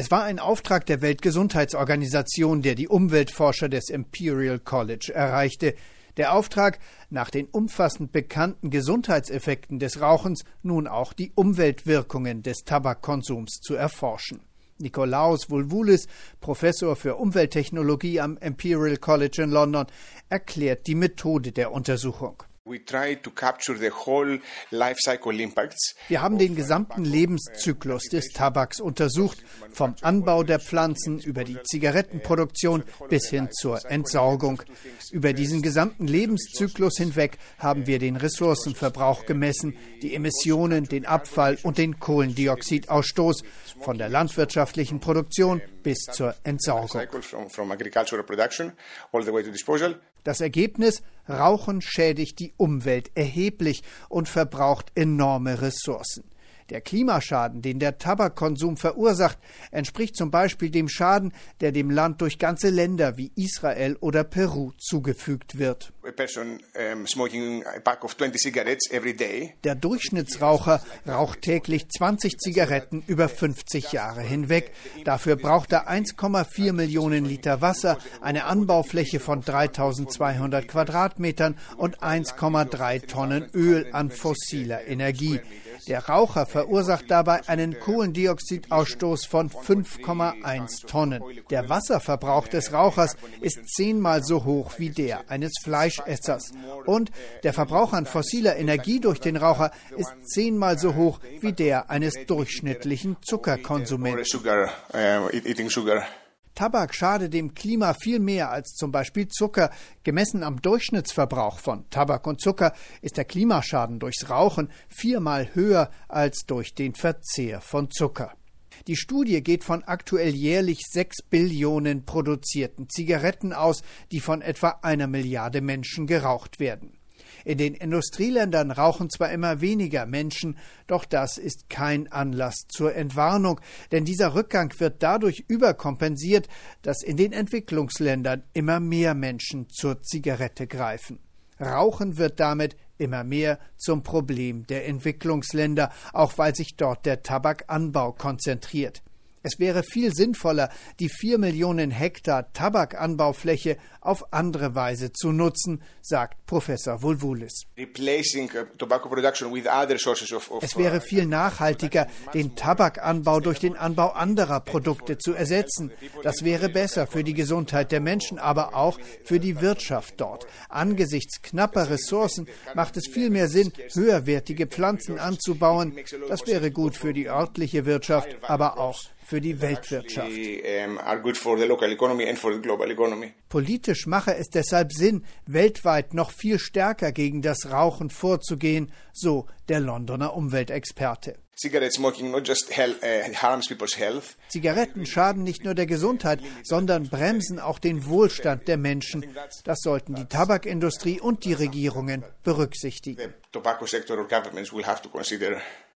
Es war ein Auftrag der Weltgesundheitsorganisation, der die Umweltforscher des Imperial College erreichte. Der Auftrag, nach den umfassend bekannten Gesundheitseffekten des Rauchens nun auch die Umweltwirkungen des Tabakkonsums zu erforschen. Nikolaos Vulvoulis, Professor für Umwelttechnologie am Imperial College in London, erklärt die Methode der Untersuchung. Wir haben den gesamten Lebenszyklus des Tabaks untersucht, vom Anbau der Pflanzen über die Zigarettenproduktion bis hin zur Entsorgung. Über diesen gesamten Lebenszyklus hinweg haben wir den Ressourcenverbrauch gemessen, die Emissionen, den Abfall und den Kohlendioxidausstoß von der landwirtschaftlichen Produktion bis zur Entsorgung. Das Ergebnis, Rauchen schädigt die Umwelt erheblich und verbraucht enorme Ressourcen. Der Klimaschaden, den der Tabakkonsum verursacht, entspricht zum Beispiel dem Schaden, der dem Land durch ganze Länder wie Israel oder Peru zugefügt wird. Der Durchschnittsraucher raucht täglich 20 Zigaretten über 50 Jahre hinweg. Dafür braucht er 1,4 Millionen Liter Wasser, eine Anbaufläche von 3200 Quadratmetern und 1,3 Tonnen Öl an fossiler Energie. Der Raucher verursacht dabei einen Kohlendioxidausstoß von 5,1 Tonnen. Der Wasserverbrauch des Rauchers ist zehnmal so hoch wie der eines Fleischessers. Und der Verbrauch an fossiler Energie durch den Raucher ist zehnmal so hoch wie der eines durchschnittlichen Zuckerkonsumenten. Tabak schade dem Klima viel mehr als zum Beispiel Zucker. Gemessen am Durchschnittsverbrauch von Tabak und Zucker ist der Klimaschaden durchs Rauchen viermal höher als durch den Verzehr von Zucker. Die Studie geht von aktuell jährlich sechs Billionen produzierten Zigaretten aus, die von etwa einer Milliarde Menschen geraucht werden. In den Industrieländern rauchen zwar immer weniger Menschen, doch das ist kein Anlass zur Entwarnung, denn dieser Rückgang wird dadurch überkompensiert, dass in den Entwicklungsländern immer mehr Menschen zur Zigarette greifen. Rauchen wird damit immer mehr zum Problem der Entwicklungsländer, auch weil sich dort der Tabakanbau konzentriert. Es wäre viel sinnvoller, die vier Millionen Hektar Tabakanbaufläche auf andere Weise zu nutzen, sagt Professor Vulvulis. Uh, es wäre uh, viel nachhaltiger, den Tabakanbau durch den Anbau anderer Produkte zu ersetzen. Das wäre besser für die Gesundheit der Menschen, aber auch für die Wirtschaft dort. Angesichts knapper Ressourcen macht es viel mehr Sinn, höherwertige Pflanzen anzubauen. Das wäre gut für die örtliche Wirtschaft, aber auch für die Weltwirtschaft. Politisch mache es deshalb Sinn, weltweit noch viel stärker gegen das Rauchen vorzugehen, so der Londoner Umweltexperte. Uh, Zigaretten schaden nicht nur der Gesundheit, sondern bremsen auch den Wohlstand der Menschen. Das sollten die Tabakindustrie und die Regierungen berücksichtigen.